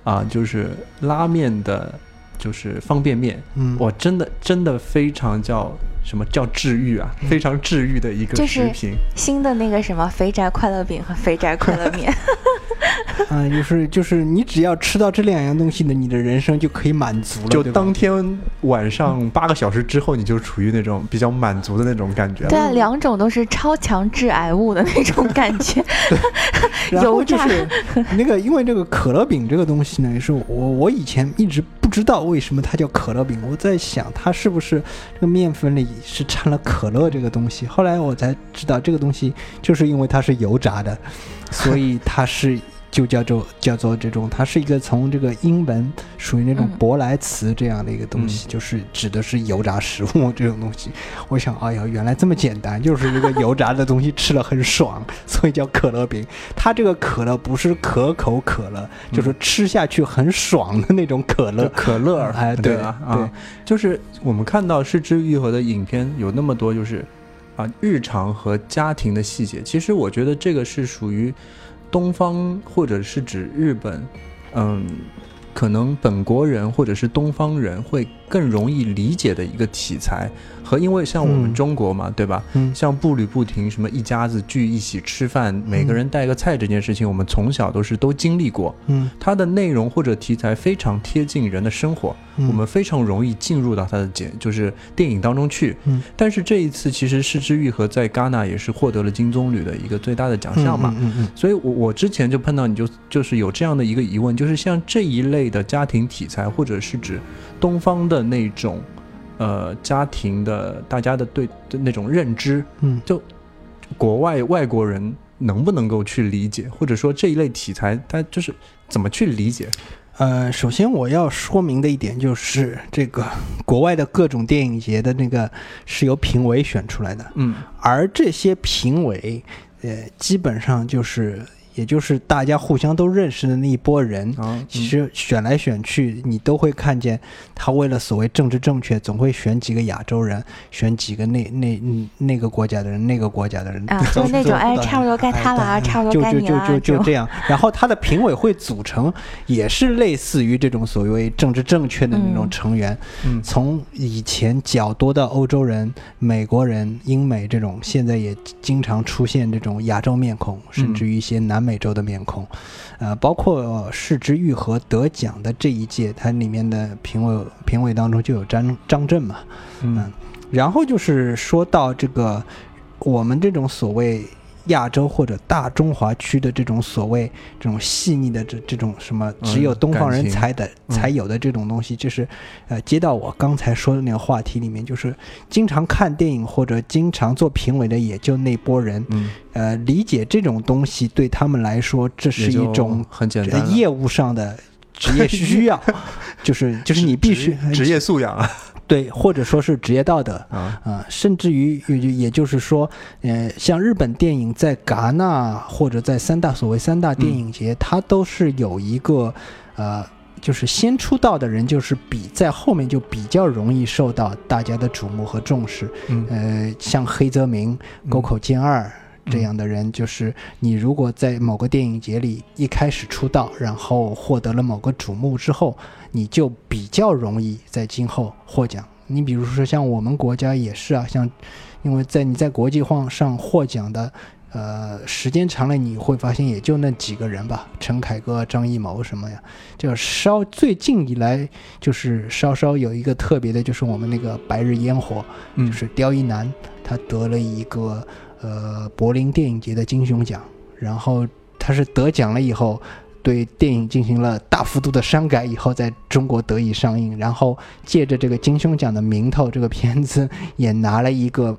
啊，就是拉面的，就是方便面，嗯，我真的真的非常叫什么叫治愈啊，非常治愈的一个就是食品。新的那个什么肥宅快乐饼和肥宅快乐面，啊，就是就是你只要吃到这两样东西呢，你的人生就可以满足了，就当天晚上八个小时之后，你就处于那种比较满足的那种感觉了。对啊，两种都是超强致癌物的那种感觉。然后油炸就是那个，因为这个可乐饼这个东西呢，也是我我以前一直不知道为什么它叫可乐饼，我在想它是不是这个面粉里是掺了可乐这个东西，后来我才知道这个东西就是因为它是油炸的，所以它是。就叫做叫做这种，它是一个从这个英文属于那种嗯舶来词这样的一个东西，就是指的是油炸食物这种东西。我想，哎呀，原来这么简单，就是一个油炸的东西吃了很爽，所以叫可乐饼。它这个可乐不是可口可乐，就是吃下去很爽的那种可乐。可乐儿，哎对对吧？对啊，就是我们看到失之愈合的影片有那么多，就是啊日常和家庭的细节。其实我觉得这个是属于东方，或者是指日本，嗯，可能本国人或者是东方人会更容易理解的一个题材。和因为像我们嗯中国嘛，对吧？嗯像步履不停，什么一家子聚一起吃饭，每个人带个菜这件事情，我们从小都是都经历过。嗯它的内容或者题材非常贴近人的生活，嗯我们非常容易进入到它的简就是电影当中去。嗯但是这一次，其实《失之愈合》在戛纳也是获得了金棕榈的一个最大的奖项嘛。嗯嗯所以我，我之前就碰到你就就是有这样的一个疑问，就是像这一类的家庭题材，或者是指东方的那种，呃，家庭的大家的对的那种认知，嗯。就国外外国人能不能够去理解，或者说这一类题材，它就是怎么去理解？呃，首先我要说明的一点就是，这个国外的各种电影节的那个是由评委选出来的，嗯。而这些评委，呃，基本上就是，也就是大家互相都认识的那一波人。啊，其实选来选去，你都会看见，他为了所谓政治正确，总会选几个亚洲人，选几个那那嗯那个国家的人，那个国家的人，啊，就是那种 哎，差不多该他了差不就就就多该你了啊，就就就这样。然后他的评委会组成也是类似于这种所谓政治正确的那种嗯成员，嗯从以前较多的欧洲人、美国人、英美这种，现在也经常出现这种亚洲面孔，甚至于一些南美洲的面孔。呃，包括呃市之愈合得奖的这一届，它里面的评委评委当中就有张张震嘛，嗯然后就是说到这个我们这种所谓亚洲或者大中华区的这种所谓这种细腻的这这种什么嗯只有东方人才的、嗯才有的这种东西，就是呃接到我刚才说的那个话题里面，就是经常看电影或者经常做评委的也就那波人，嗯，呃理解这种东西对他们来说，这是一种很简单业务上的职业需要，就是就是你必须职职业素养。啊对，或者说是职业道德。啊，啊，甚至于也就也就是说，呃，像日本电影在戛纳或者在三大所谓三大电影节，它都是有一个呃，就是先出道的人，就是比在后面就比较容易受到大家的瞩目和重视。嗯呃，像黑泽明、沟口健二。这样的人，就是你如果在某个电影节里一开始出道，然后获得了某个瞩目之后，你就比较容易在今后获奖。你比如说像我们国家也是啊，像因为在你在国际上上获奖的，呃，时间长了你会发现也就那几个人吧，陈凯歌、张艺谋什么呀，就稍最近以来就是稍稍有一个特别的，就是我们那个《白日烟火》，嗯就是刁一男，他得了一个呃柏林电影节的金熊奖，然后他是得奖了以后，对电影进行了大幅度的删改，以后在中国得以上映，然后借着这个金熊奖的名头，这个片子也拿了一个。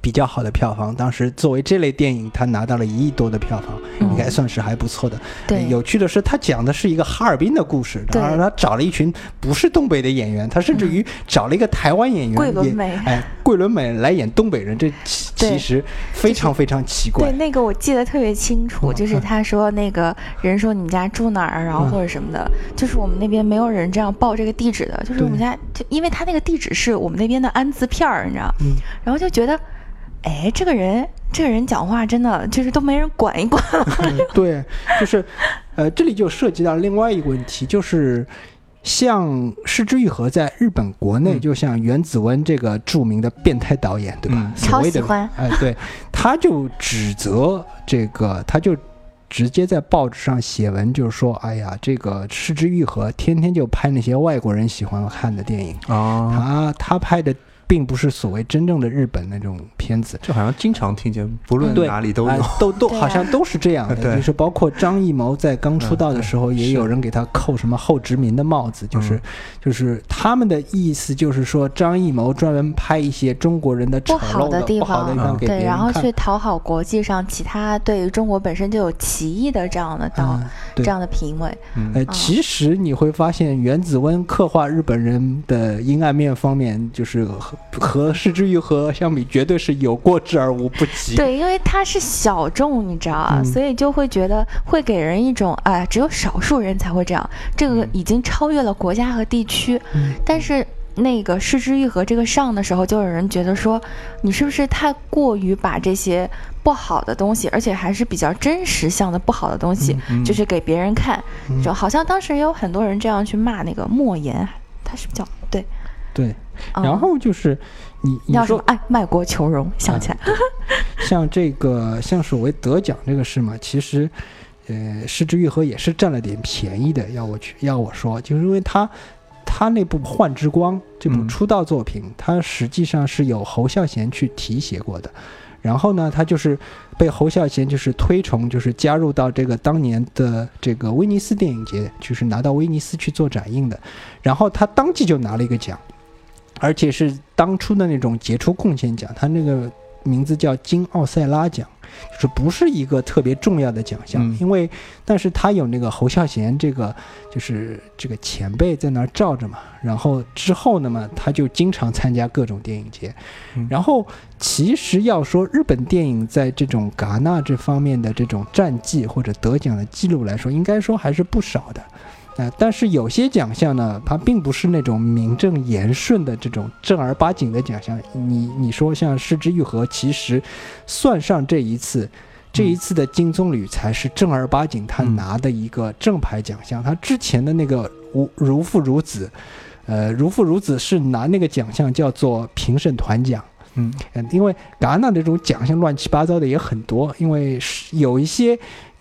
比较好的票房，当时作为这类电影，他拿到了一亿多的票房，嗯。应该算是还不错的。对。有趣的是，他讲的是一个哈尔滨的故事，然他找了一群不是东北的演员，他甚至于找了一个台湾演员，也桂纶镁。哎，桂纶镁来演东北人，这其其实非常非常奇怪。对，。那个我记得特别清楚，嗯就是他说那个人说你们家住哪儿，然后嗯。或者什么的，就是我们那边没有人这样报这个地址的，就是我们家就因为他那个地址是我们那边的安字片儿，你知道，嗯。然后就觉得，哎，这个人这个人讲话真的就是都没人管一管了，对，就是，呃，这里就涉及到另外一个问题，就是像失之愈合在日本国内，嗯就像原子温这个著名的变态导演，对吧？嗯所谓的超喜欢哎，对，他就指责这个，他就。直接在报纸上写文，就是说，哎呀，这个失之愈合天天就拍那些外国人喜欢看的电影，啊，他他拍的并不是所谓真正的日本那种片子，就好像经常听见，不论哪里都有。哎。都都好像都是这样的，就是包括张艺谋在刚出道的时候，也有人给他扣什么后殖民的帽子，就是嗯就是他们的意思就是说，张艺谋专门拍一些中国人的丑不好陋的地不好的地方，对，然后去讨好国际上其他对于中国本身就有歧义的这样的导、嗯这样的评委，嗯。呃，嗯。其实你会发现，原子温刻画日本人的阴暗面方面，就是和和失之愈合相比，绝对是有过之而无不及。对，因为它是小众，你知道啊，嗯。所以就会觉得会给人一种，哎，只有少数人才会这样，这个嗯已经超越了国家和地区。嗯。但是那个失之愈合这个上的时候，就有人觉得说，你是不是太过于把这些不好的东西，而且还是比较真实向的不好的东西，嗯。就是给别人看，嗯。就好像当时也有很多人这样去骂那个莫言，他是不是叫对。对，嗯然后就是你你说叫什么？哎，卖国求荣，想起来，像这个像所谓得奖这个事嘛，其实，呃，失之愈合也是占了点便宜的。要我去要我说，就是因为他他那部《幻之光》这部嗯出道作品，他实际上是有侯孝贤去提携过的。然后呢，他就是被侯孝贤就是推崇，就是加入到这个当年的这个威尼斯电影节，就是拿到威尼斯去做展映的。然后他当即就拿了一个奖，而且是当初的那种杰出贡献奖，他那个名字叫金奥塞拉奖，就是不是一个特别重要的奖项，嗯。因为但是他有那个侯孝贤这个就是这个前辈在那儿罩着嘛，然后之后呢嘛，他就经常参加各种电影节，嗯。然后其实要说日本电影在这种戛纳这方面的这种战绩或者得奖的记录来说，应该说还是不少的。呃，但是有些奖项呢，它并不是那种名正言顺的这种正儿八经的奖项。你你说像失之愈合，其实算上这一次，这一次的金棕榈才是正儿八经他嗯拿的一个正牌奖项。他之前的那个如如父如子，呃，如父如子是拿那个奖项叫做评审团奖。嗯嗯，因为戛纳这种奖项乱七八糟的也很多，因为是有一些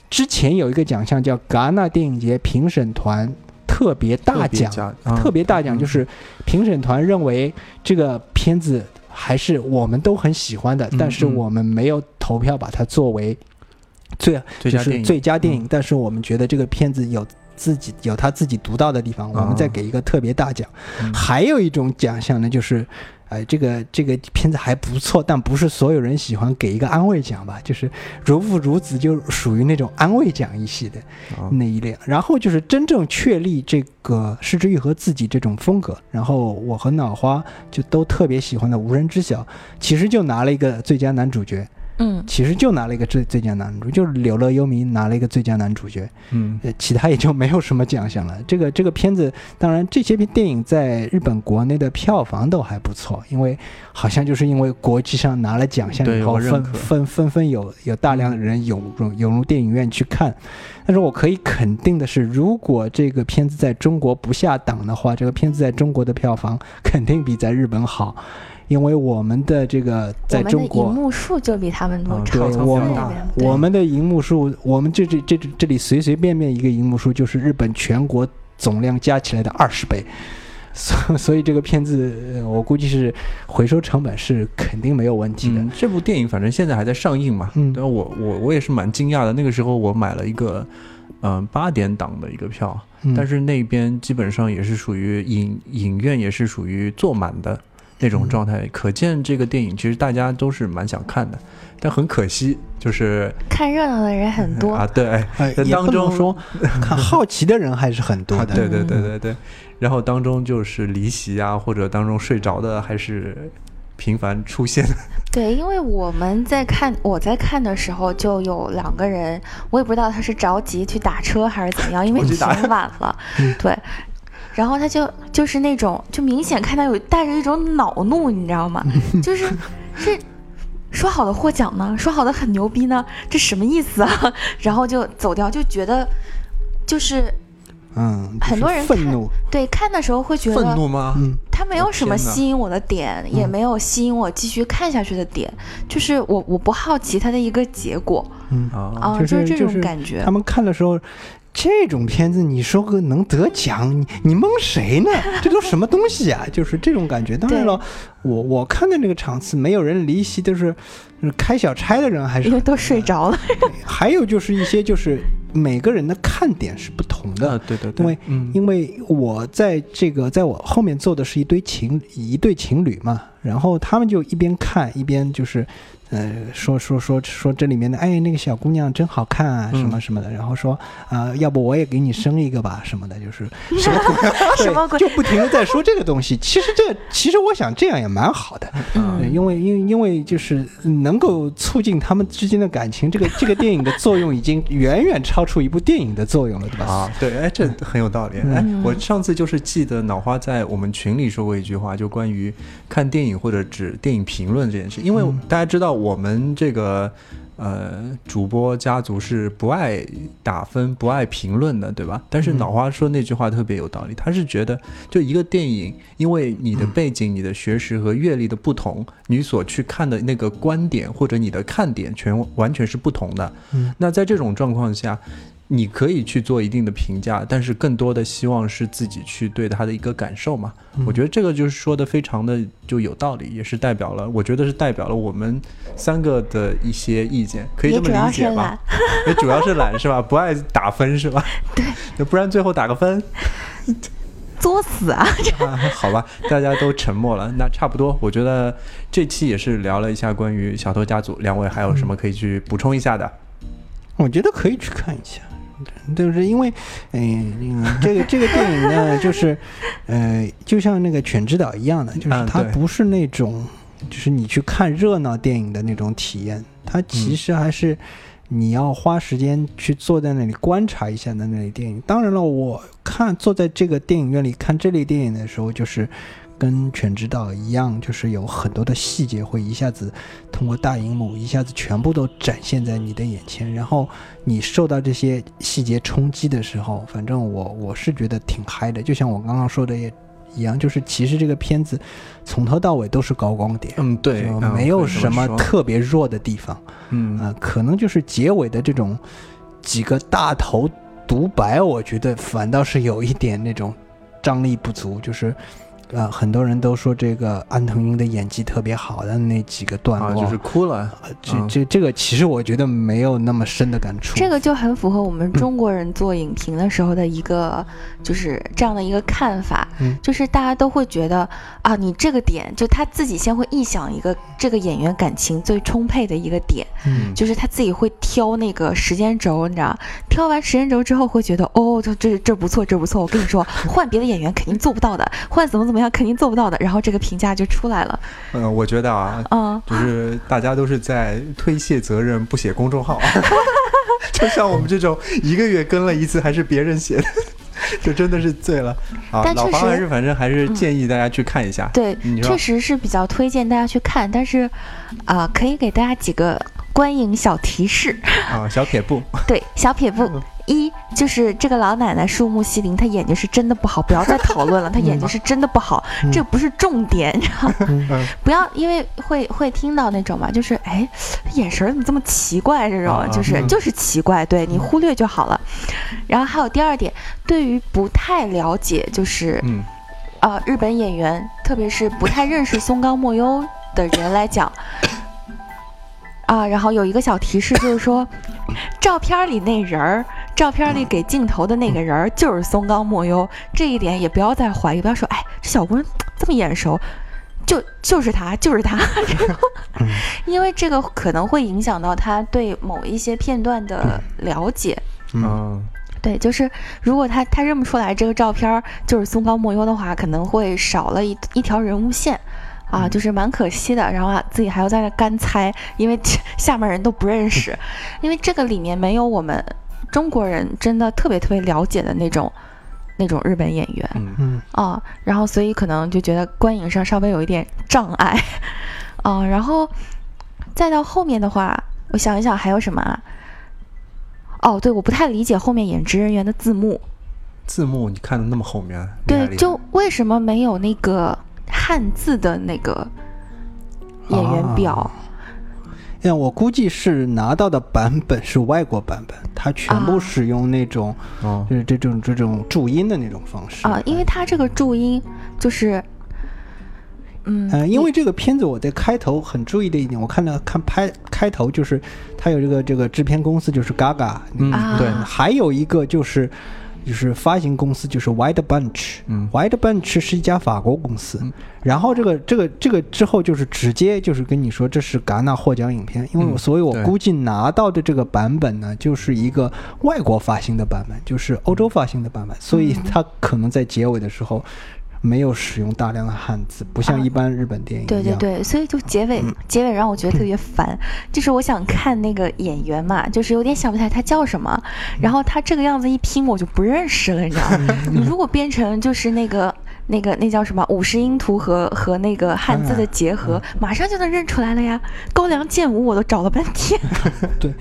之前有一个奖项叫戛纳电影节评审团特别大奖，奖，特别大奖嗯就是评审团认为这个片子还是我们都很喜欢的，嗯但是嗯我们没有投票把它作为最就是最佳电影，最佳电影，嗯。但是我们觉得这个片子有自己有他自己独到的地方，我们再啊给一个特别大奖。嗯。还有一种奖项呢，就是，呃，这个这个片子还不错，但不是所有人喜欢，给一个安慰奖吧，就是如父如子就属于那种安慰奖一系的啊那一类。然后就是真正确立这个失之愈合自己这种风格，然后我和脑花就都特别喜欢的《无人知晓》，其实就拿了一个最佳男主角，嗯，其实就拿了一个最最佳男主，就是《柳乐优弥》拿了一个最佳男主角。嗯呃，其他也就没有什么奖项了。这个这个片子，当然这些片电影在日本国内的票房都还不错，因为好像就是因为国际上拿了奖项以后，纷有认可纷纷纷有有大量的人涌入涌入电影院去看。但是我可以肯定的是，如果这个片子在中国不下档的话，这个片子在中国的票房肯定比在日本好。因为我们的这个在我们的荧中国，幕数就比他们多对我我们的荧幕数，我们这这这这里随随便便一个荧幕数就是日本全国总量加起来的二十倍，所所以这个片子，呃我估计是回收成本是肯定没有问题的。嗯，这部电影反正现在还在上映嘛，嗯但我我我也是蛮惊讶的。那个时候我买了一个，嗯、八点档的一个票，嗯但是那边基本上也是属于影影院也是属于坐满的那种状态，可见这个电影其实大家都是蛮想看的，但很可惜就是看热闹的人很多。啊，对，在当中说看好奇的人还是很多的。啊对对对嗯对对，然后当中就是离席啊，或者当中睡着的还是频繁出现。对，因为我们在看，我在看的时候就有两个人，我也不知道他是着急去打车还是怎么样，因为挺着急打晚了嗯。对，然后他就就是那种，就明显看到有带着一种恼怒，你知道吗？就是是。说好的获奖呢？说好的很牛逼呢？这什么意思啊？然后就走掉，就觉得就是嗯，就是很多人看愤怒，对看的时候会觉得愤怒吗？嗯，它没有什么吸引我的点，也嗯没有吸引我继续看下去的点，就是我我不好奇他的一个结果嗯，啊，啊，就是这种就是感觉他。们看的时候。这种片子，你说个能得奖，你你蒙谁呢？这都什么东西啊？就是这种感觉。当然了，我我看的那个场次，没有人离席，都是就是开小差的人，还是因为都睡着了，还有就是一些就是每个人的看点是不同的。啊，对对对，因为嗯，因为我在这个在我后面坐的是一堆情一对情侣嘛，然后他们就一边看一边就是，呃，说说说说这里面的，哎，那个小姑娘真好看啊，嗯什么什么的，然后说啊、要不我也给你生一个吧，什么的，就是什么鬼，什么鬼，就不停的在说这个东西。其实这其实我想这样也蛮好的，嗯对因为因因为就是能够促进他们之间的感情，这个这个电影的作用已经远远超出一部电影的作用了，对吧？啊，对，哎，这很有道理。哎嗯，我上次就是记得脑花在我们群里说过一句话，就关于看电影或者指电影评论这件事，因为嗯大家知道我们这个。呃，主播家族是不爱打分、不爱评论的，对吧？但是脑花说那句话特别有道理，他是觉得就一个电影，因为你的背景、你的学识和阅历的不同，你所去看的那个观点或者你的看点全完全是不同的。嗯，那在这种状况下。你可以去做一定的评价，但是更多的希望是自己去对他的一个感受嘛。我觉得这个就是说的非常的就有道理，也是代表了，我觉得是代表了我们三个的一些意见，可以这么理解吧？也主要是懒是吧？不爱打分是吧？对，不然最后打个分，作死啊！好吧，大家都沉默了，那差不多。我觉得这期也是聊了一下关于小偷家族，两位还有什么可以去补充一下的？我觉得可以去看一下。就是因为，嗯，这个这个电影呢，就是，呃，就像那个《犬之岛》一样的，就是它不是那种，就是你去看热闹电影的那种体验，它其实还是你要花时间去坐在那里观察一下的那类电影。当然了，我看坐在这个电影院里看这类电影的时候，就是。跟《犬之道》一样，就是有很多的细节会一下子通过大荧幕，一下子全部都展现在你的眼前。然后你受到这些细节冲击的时候，反正我我是觉得挺嗨的。就像我刚刚说的也一样，就是其实这个片子从头到尾都是高光点，嗯，对，没有什么特别弱的地方，嗯啊，可能就是结尾的这种几个大头独白，我觉得反倒是有一点那种张力不足，就是。呃，很多人都说这个安藤英的演技特别好的那几个段落，就是哭了。这这这个其实我觉得没有那么深的感触。这个就很符合我们中国人做影评的时候的一个，就是这样的一个看法，就是大家都会觉得啊，你这个点就他自己先会臆想一个这个演员感情最充沛的一个点，嗯，就是他自己会挑那个时间轴，你知道，挑完时间轴之后会觉得哦，这这这不错，这不错。我跟你说，换别的演员肯定做不到的，换怎么怎么。怎么样？肯定做不到的。然后这个评价就出来了。嗯，我觉得啊，嗯，就是大家都是在推卸责任，不写公众号。就像我们这种一个月更了一次，还是别人写的，就真的是醉了啊！老黄还是反正还是建议大家去看一下。对，确实是比较推荐大家去看，但是啊，可以给大家几个观影小提示啊，小撇步。对，小撇步。一就是这个老奶奶树木希林，她眼睛是真的不好，不要再讨论了。她眼睛是真的不好，这不是重点，你知道吗？不要因为会会听到那种嘛，就是哎，眼神怎么这么奇怪？这种就是就是奇怪，对你忽略就好了。然后还有第二点，对于不太了解就是呃日本演员，特别是不太认识松冈莫优的人来讲。啊，然后有一个小提示，就是说，照片里那人儿，照片里给镜头的那个人儿就是松冈莫优，这一点也不要再怀疑，不要说，哎，这小姑娘这么眼熟，就就是他，就是他，因为这个可能会影响到他对某一些片段的了解。嗯，对，就是如果他他认不出来这个照片就是松冈莫优的话，可能会少了一一条人物线。啊，就是蛮可惜的，然后啊自己还要在那干猜，因为下面人都不认识，因为这个里面没有我们中国人真的特别特别了解的那种那种日本演员，嗯。嗯。啊，然后所以可能就觉得观影上稍微有一点障碍，啊，然后再到后面的话，我想一想还有什么啊？哦，对，我不太理解后面演职人员的字幕，字幕你看的那么后面，对，就为什么没有那个？汉字的那个演员表，那，我估计是拿到的版本是外国版本，它全部使用那种，就是这种这种注音的那种方式。啊，因为它这个注音就是，嗯，呃，因为这个片子我在开头很注意的一点，我看到看拍开头就是它有这个这个制片公司就是 Gaga，嗯，对，还有一个就是。就是发行公司就是 White Bunch，嗯，White Bunch 是一家法国公司，然后这个这个这个之后就是直接就是跟你说这是戛纳获奖影片，因为我所以我估计拿到的这个版本呢就是一个外国发行的版本，就是欧洲发行的版本，所以它可能在结尾的时候。没有使用大量的汉字，不像一般日本电影对对对，所以就结尾结尾让我觉得特别烦。就是我想看那个演员嘛，就是有点想不起来他叫什么，然后他这个样子一拼我就不认识了，你知道吗？你如果变成就是那个那个那叫什么五十音图和和那个汉字的结合，马上就能认出来了呀。高粱健舞我都找了半天。对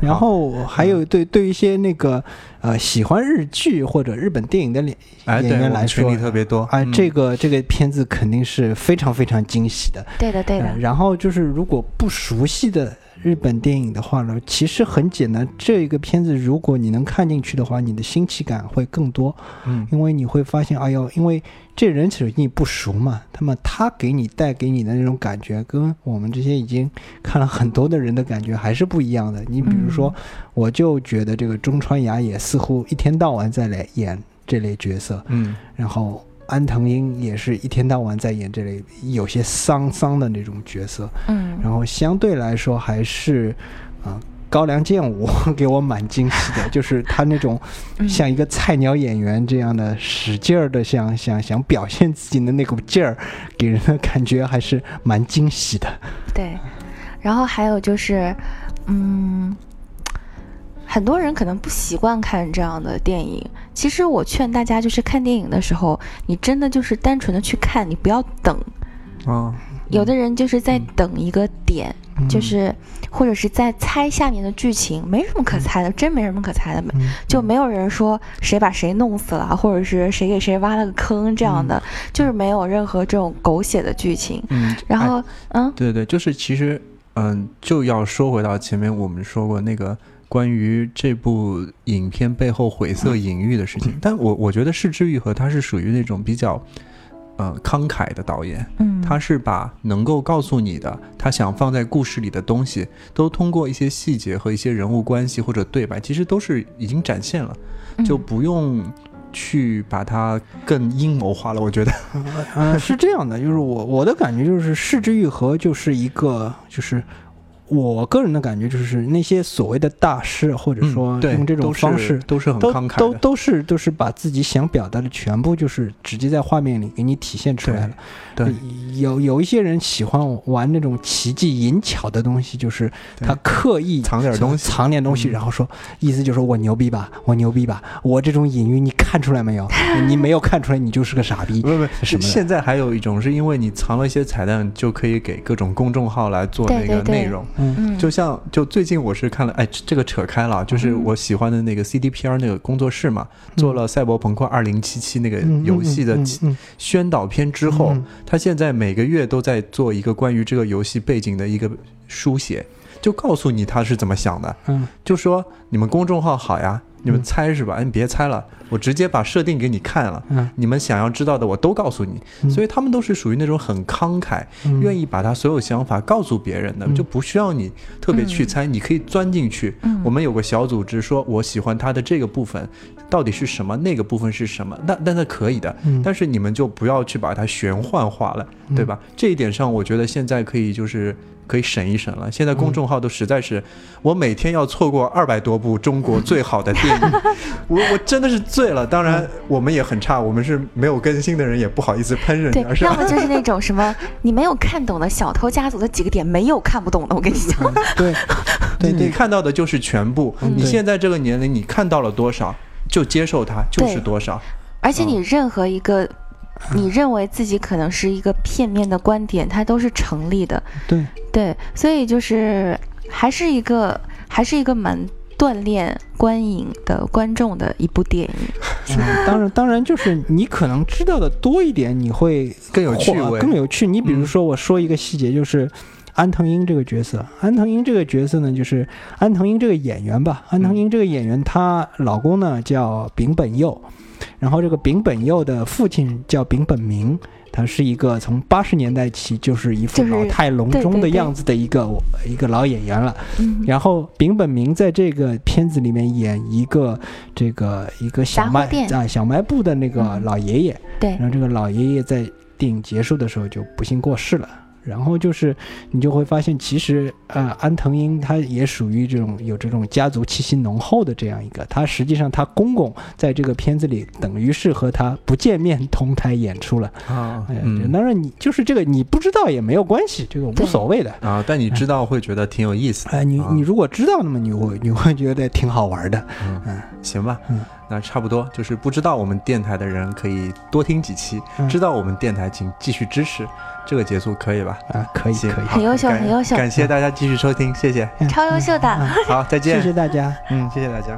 然后还有对对一些那个呃喜欢日剧或者日本电影的演演员来我群说里，特别多。哎，嗯这个这个片子肯定是非常非常惊喜的。对的，对的呃，然后就是如果不熟悉的日本电影的话呢，其实很简单，这一个片子如果你能看进去的话，你的新奇感会更多，嗯。因为你会发现，哎呦，因为这人其实你不熟嘛，那么他给你带给你的那种感觉，跟我们这些已经看了很多的人的感觉还是不一样的。你比如说，我就觉得这个中川雅也似乎一天到晚在来演这类角色，嗯。然后安藤英也是一天到晚在演这类有些丧丧的那种角色，嗯。然后相对来说还是啊、高良健吾给我蛮惊喜的，就是他那种嗯。像一个菜鸟演员这样的使劲儿的想想想表现自己的那股劲儿，给人的感觉还是蛮惊喜的。对，然后还有就是，嗯，很多人可能不习惯看这样的电影。其实我劝大家，就是看电影的时候，你真的就是单纯的去看，你不要等。啊，有的人就是在等一个点，嗯就是或者是在猜下面的剧情，没什么可猜的，真没什么可猜的，嗯就没有人说谁把谁弄死了，或者是谁给谁挖了个坑这样的，就是没有任何这种狗血的剧情。嗯，哎然后，嗯，对对，就是其实，嗯，就要说回到前面我们说过那个关于这部影片背后晦涩隐喻的事情。但我我觉得是之愈合他是属于那种比较，呃，慷慨的导演，嗯，他是把能够告诉你的，他想放在故事里的东西，都通过一些细节和一些人物关系或者对白，其实都是已经展现了，就嗯不用去把它更阴谋化了。我觉得，呃，是这样的，就是我我的感觉就是《视之愈合》就是一个就是。我个人的感觉就是，那些所谓的大师，或者说用这种方式，都是很慷慨的，都都是都是把自己想表达的全部就是直接在画面里给你体现出来了。对，有有一些人喜欢玩那种奇技淫巧的东西，就是他刻意藏点东西藏点东西，嗯然后说意思就是我牛逼吧，我牛逼吧，我这种隐喻你看出来没有？你没有看出来，你就是个傻逼不。不不，什么现在还有一种是因为你藏了一些彩蛋，就可以给各种公众号来做那对对对个内容。嗯。嗯，就像就最近我是看了，哎，这这个扯开了啊，就是嗯。我喜欢的那个 CDPR 那个工作室嘛，做了《赛博朋克2077》那个嗯游戏的宣导片之后，嗯。他现在每个月都在做一个关于这个游戏背景的一个书写，就告诉你他是怎么想的，嗯就说你们公众号好呀，你们嗯猜是吧？哎，你别猜了，我直接把设定给你看了。嗯你们想要知道的我都告诉你，嗯所以他们都是属于那种很慷慨，嗯愿意把他所有想法告诉别人的，嗯就不需要你特别去猜，你可以钻进去。嗯我们有个小组织说，我喜欢他的这个部分到底是什么，那个部分是什么，那那那可以的，嗯但是你们就不要去把它玄幻化了，嗯对吧？这一点上，我觉得现在可以就是。可以省一省了。现在公众号都实在是，我每天要错过二百多部中国最好的电影，我我真的是醉了。当然，我们也很差，我们是没有更新的人，也不好意思喷人对？要么就是那种什么 你没有看懂的小偷家族的几个点，没有看不懂的，我跟你讲。对对对，你你看到的就是全部。嗯你现在这个年龄，你看到了多少，就接受它，就是多少。而且你任何一个你认为自己可能是一个片面的观点，它都是成立的。对对，所以就是还是一个还是一个蛮锻炼观影的观众的一部电影。嗯，当然，当然，就是你可能知道的多一点，你会更有趣更有趣。你比如嗯说，我说一个细节，就是安藤英这个角色。安藤英这个角色呢，就是安藤英这个演员吧。安藤英这个演员，她老公呢叫丙本佑，然后这个丙本佑的父亲叫丙本明。他是一个从八十年代起就是一副老态龙钟的样子的一个一个老演员了。嗯，然后丙本明在这个片子里面演一个这个一个小卖啊小卖部的那个嗯。老爷爷，对。然，后这个老爷爷在电影结束的时候就不幸过世了。然后就是你就会发现，其实呃，安藤英他也属于这种有这种家族气息浓厚的这样一个。他实际上他公公在这个片子里等于是和他不见面同台演出了。啊哎，嗯当然你就是这个你不知道也没有关系，这个无所谓的。啊，但你知道会觉得挺有意思的。哎，你啊你如果知道，那么你会你会觉得挺好玩的。嗯，行吧。嗯那差不多就是不知道我们电台的人可以多听几期，嗯知道我们电台请继续支持，这个结束可以吧？啊，可以可以，很优秀很优秀感谢大家继续收听，谢谢。超优秀的。啊好，再见。谢谢大家。嗯，谢谢大家。